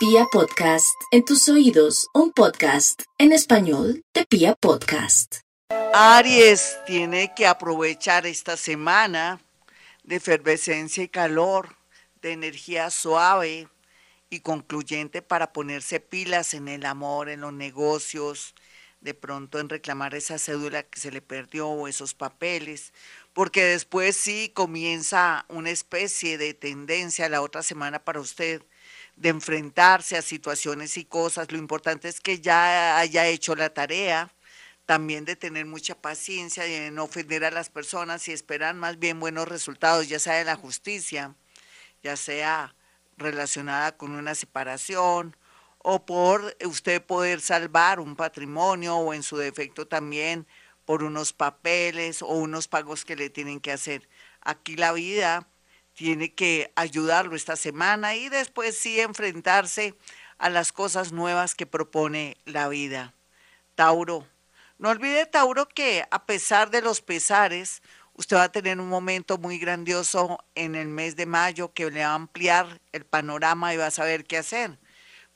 Pia Podcast, en tus oídos, un podcast en español de Pia Podcast. Aries tiene que aprovechar esta semana de efervescencia y calor, de energía suave y concluyente para ponerse pilas en el amor, en los negocios, de pronto en reclamar esa cédula que se le perdió o esos papeles, porque después sí comienza una especie de tendencia la otra semana para usted de enfrentarse a situaciones y cosas. Lo importante es que ya haya hecho la tarea, también de tener mucha paciencia y de no ofender a las personas y esperar más bien buenos resultados, ya sea de la justicia, ya sea relacionada con una separación o por usted poder salvar un patrimonio o en su defecto también por unos papeles o unos pagos que le tienen que hacer. Aquí la vida tiene que ayudarlo esta semana y después sí enfrentarse a las cosas nuevas que propone la vida. Tauro, no olvide Tauro que a pesar de los pesares, usted va a tener un momento muy grandioso en el mes de mayo que le va a ampliar el panorama y va a saber qué hacer.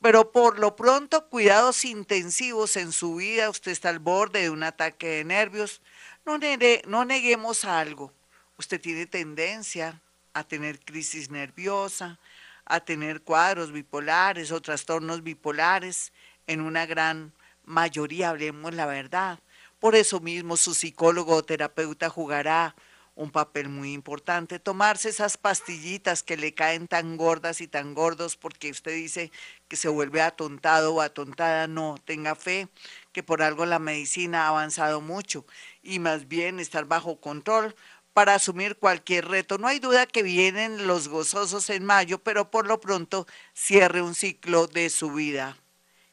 Pero por lo pronto, cuidados intensivos en su vida, usted está al borde de un ataque de nervios. No, no neguemos algo. Usted tiene tendencia a tener crisis nerviosa, a tener cuadros bipolares o trastornos bipolares en una gran mayoría, hablemos la verdad. Por eso mismo su psicólogo o terapeuta jugará un papel muy importante. Tomarse esas pastillitas que le caen tan gordas y tan gordos porque usted dice que se vuelve atontado o atontada. No, tenga fe que por algo la medicina ha avanzado mucho y más bien estar bajo control para asumir cualquier reto. No hay duda que vienen los gozosos en mayo, pero por lo pronto cierre un ciclo de su vida.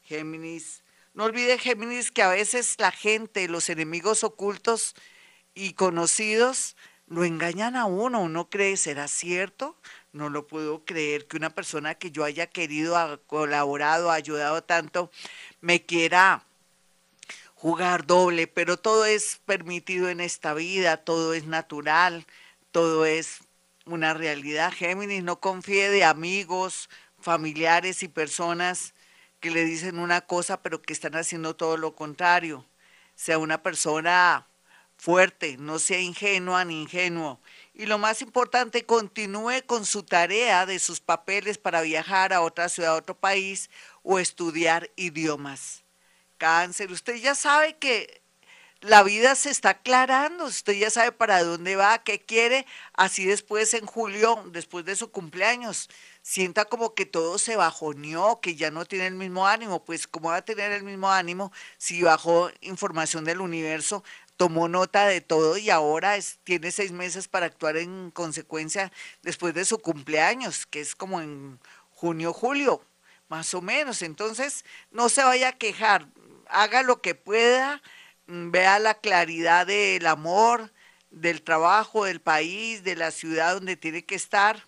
Géminis, no olvide Géminis que a veces la gente, los enemigos ocultos y conocidos, lo engañan a uno, uno cree, ¿será cierto? No lo puedo creer que una persona que yo haya querido, ha colaborado, ayudado tanto, me quiera jugar doble, pero todo es permitido en esta vida, todo es natural, todo es una realidad. Géminis, no confíe de amigos, familiares y personas que le dicen una cosa pero que están haciendo todo lo contrario. Sea una persona fuerte, no sea ingenua ni ingenuo. Y lo más importante, continúe con su tarea de sus papeles para viajar a otra ciudad, a otro país o estudiar idiomas cáncer, usted ya sabe que la vida se está aclarando, usted ya sabe para dónde va, qué quiere, así después en julio, después de su cumpleaños, sienta como que todo se bajoneó, que ya no tiene el mismo ánimo, pues cómo va a tener el mismo ánimo si bajó información del universo, tomó nota de todo y ahora tiene seis meses para actuar en consecuencia después de su cumpleaños, que es como en junio, julio, más o menos. Entonces, no se vaya a quejar, haga lo que pueda, mm, vea la claridad del amor, del trabajo, del país, de la ciudad donde tiene que estar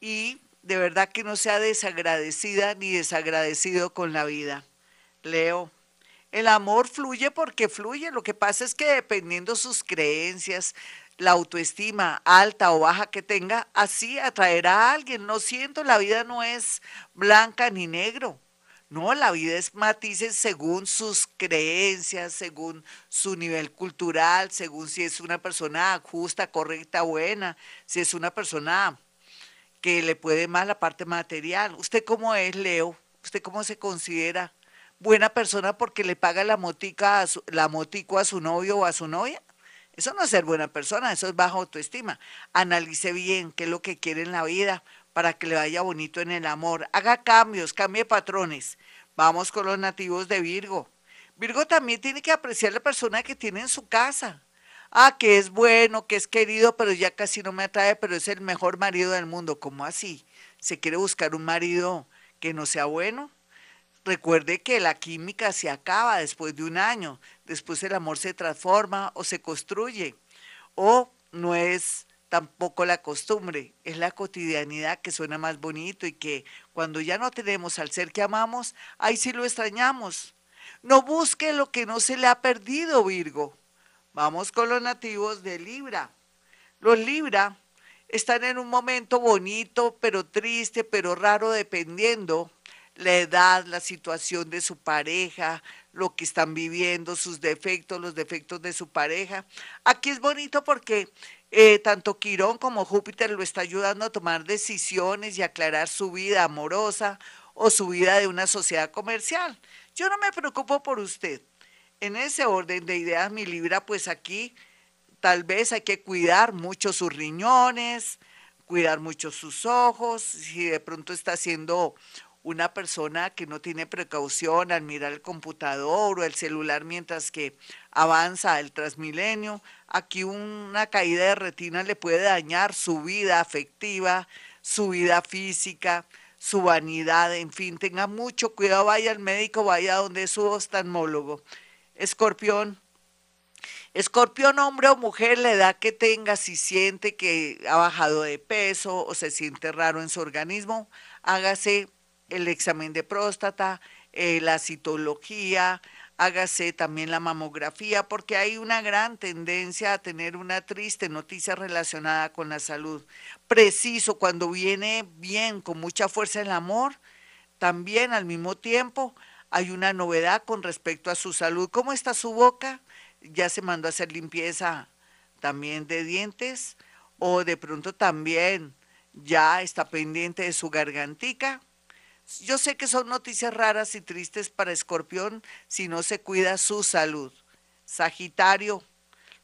y de verdad que no sea desagradecida ni desagradecido con la vida. Leo. El amor fluye porque fluye. Lo que pasa es que dependiendo sus creencias, la autoestima alta o baja que tenga, así atraerá a alguien. No siento, la vida no es blanca ni negro. No, la vida es matices según sus creencias, según su nivel cultural, según si es una persona justa, correcta, buena, si es una persona que le puede más la parte material. ¿Usted cómo es, Leo? ¿Usted cómo se considera buena persona porque le paga la motica a su, la motico a su novio o a su novia? Eso no es ser buena persona, eso es baja autoestima. Analice bien qué es lo que quiere en la vida, para que le vaya bonito en el amor. Haga cambios, cambie patrones. Vamos con los nativos de Virgo. Virgo también tiene que apreciar la persona que tiene en su casa. Ah, que es bueno, que es querido, pero ya casi no me atrae, pero es el mejor marido del mundo. ¿Cómo así? ¿Se quiere buscar un marido que no sea bueno? Recuerde que la química se acaba después de un año, después el amor se transforma o se construye, o no es tampoco la costumbre, es la cotidianidad que suena más bonito y que cuando ya no tenemos al ser que amamos, ahí sí lo extrañamos. No busque lo que no se le ha perdido, Virgo. Vamos con los nativos de Libra. Los Libra están en un momento bonito, pero triste, pero raro, dependiendo la edad, la situación de su pareja, lo que están viviendo, sus defectos, los defectos de su pareja. Aquí es bonito porque eh, tanto Quirón como Júpiter lo está ayudando a tomar decisiones y aclarar su vida amorosa o su vida de una sociedad comercial. Yo no me preocupo por usted. En ese orden de ideas, mi Libra, pues aquí tal vez hay que cuidar mucho sus riñones, cuidar mucho sus ojos, si de pronto está haciendo una persona que no tiene precaución al mirar el computador o el celular mientras que avanza el transmilenio, aquí una caída de retina le puede dañar su vida afectiva, su vida física, su vanidad, en fin, tenga mucho cuidado, vaya al médico, vaya donde su oftalmólogo. Escorpión, Escorpión, hombre o mujer, la edad que tenga, si siente que ha bajado de peso o se siente raro en su organismo, hágase el examen de próstata, eh, la citología, hágase también la mamografía, porque hay una gran tendencia a tener una triste noticia relacionada con la salud. Preciso, cuando viene bien, con mucha fuerza el amor, también al mismo tiempo hay una novedad con respecto a su salud. ¿Cómo está su boca? ¿Ya se mandó a hacer limpieza también de dientes? ¿O de pronto también ya está pendiente de su gargantica? Yo sé que son noticias raras y tristes para Escorpión si no se cuida su salud. Sagitario.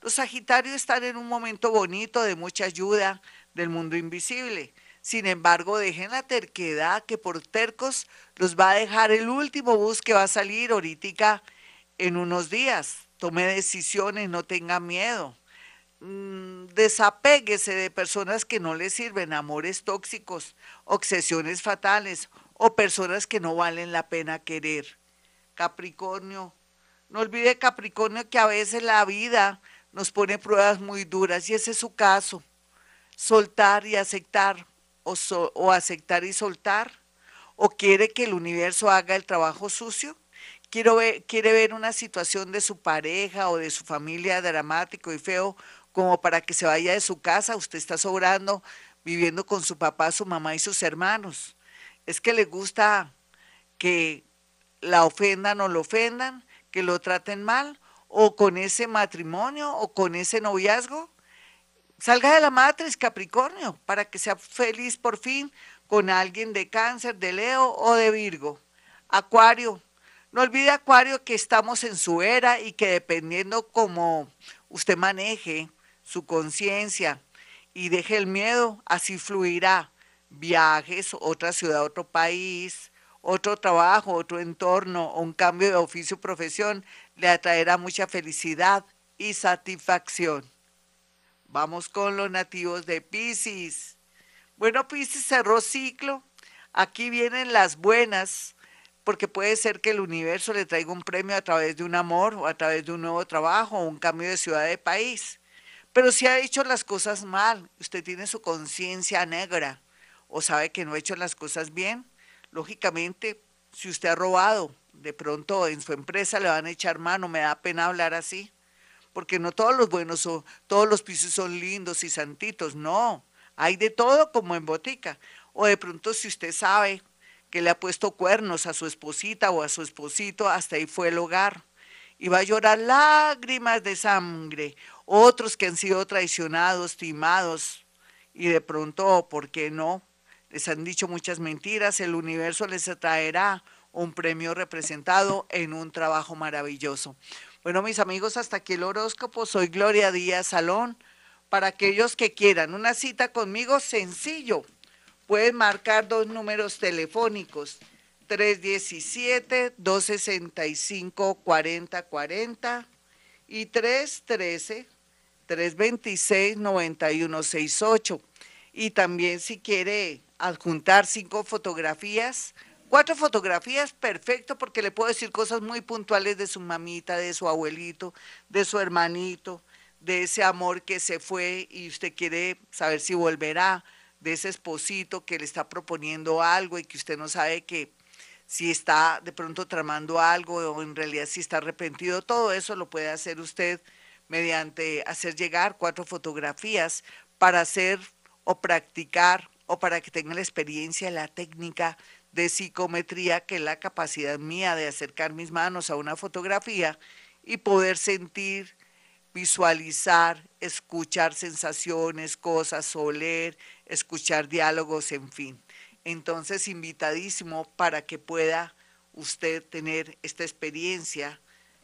Los Sagitarios están en un momento bonito de mucha ayuda del mundo invisible. Sin embargo, dejen la terquedad que por tercos los va a dejar el último bus que va a salir ahorita en unos días. Tome decisiones, no tenga miedo. Mm, desapéguese de personas que no le sirven, amores tóxicos, obsesiones fatales o personas que no valen la pena querer. Capricornio, no olvide Capricornio que a veces la vida nos pone pruebas muy duras y ese es su caso. Soltar y aceptar o, o aceptar y soltar o quiere que el universo haga el trabajo sucio. Ver, quiere ver una situación de su pareja o de su familia dramático y feo como para que se vaya de su casa. Usted está sobrando viviendo con su papá, su mamá y sus hermanos es que le gusta que la ofendan o lo ofendan, que lo traten mal, o con ese matrimonio o con ese noviazgo. Salga de la matriz, Capricornio, para que sea feliz por fin con alguien de cáncer, de Leo o de Virgo. Acuario, no olvide Acuario que estamos en su era y que dependiendo cómo usted maneje su conciencia y deje el miedo, así fluirá viajes, otra ciudad, otro país, otro trabajo, otro entorno un cambio de oficio o profesión le atraerá mucha felicidad y satisfacción. Vamos con los nativos de Pisces. Bueno, Pisces cerró ciclo. Aquí vienen las buenas, porque puede ser que el universo le traiga un premio a través de un amor o a través de un nuevo trabajo o un cambio de ciudad de país. Pero si ha hecho las cosas mal, usted tiene su conciencia negra o sabe que no ha hecho las cosas bien, lógicamente, si usted ha robado, de pronto en su empresa le van a echar mano, me da pena hablar así, porque no todos los buenos son, todos los pisos son lindos y santitos, no, hay de todo como en botica. O de pronto si usted sabe que le ha puesto cuernos a su esposita o a su esposito, hasta ahí fue el hogar. Y va a llorar lágrimas de sangre. Otros que han sido traicionados, timados, y de pronto, ¿por qué no? Les han dicho muchas mentiras, el universo les traerá un premio representado en un trabajo maravilloso. Bueno, mis amigos, hasta aquí el horóscopo. Soy Gloria Díaz Salón. Para aquellos que quieran una cita conmigo, sencillo. Pueden marcar dos números telefónicos, 317-265-4040 y 313-326-9168. Y también si quiere adjuntar cinco fotografías, cuatro fotografías, perfecto, porque le puedo decir cosas muy puntuales de su mamita, de su abuelito, de su hermanito, de ese amor que se fue y usted quiere saber si volverá, de ese esposito que le está proponiendo algo y que usted no sabe que si está de pronto tramando algo o en realidad si está arrepentido, todo eso lo puede hacer usted mediante hacer llegar cuatro fotografías para hacer o practicar o para que tengan la experiencia, la técnica de psicometría, que es la capacidad mía de acercar mis manos a una fotografía y poder sentir, visualizar, escuchar sensaciones, cosas, oler, escuchar diálogos, en fin. Entonces, invitadísimo para que pueda usted tener esta experiencia,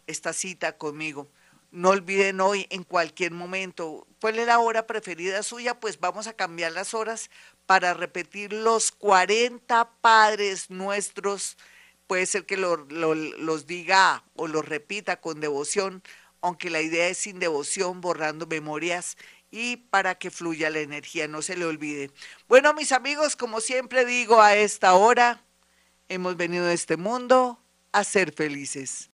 esta cita conmigo. No olviden hoy, en cualquier momento, ¿cuál es la hora preferida suya? Pues vamos a cambiar las horas para repetir los 40 padres nuestros. Puede ser que los diga o los repita con devoción, aunque la idea es sin devoción, borrando memorias y para que fluya la energía, no se le olvide. Bueno, mis amigos, como siempre digo a esta hora, hemos venido a este mundo a ser felices.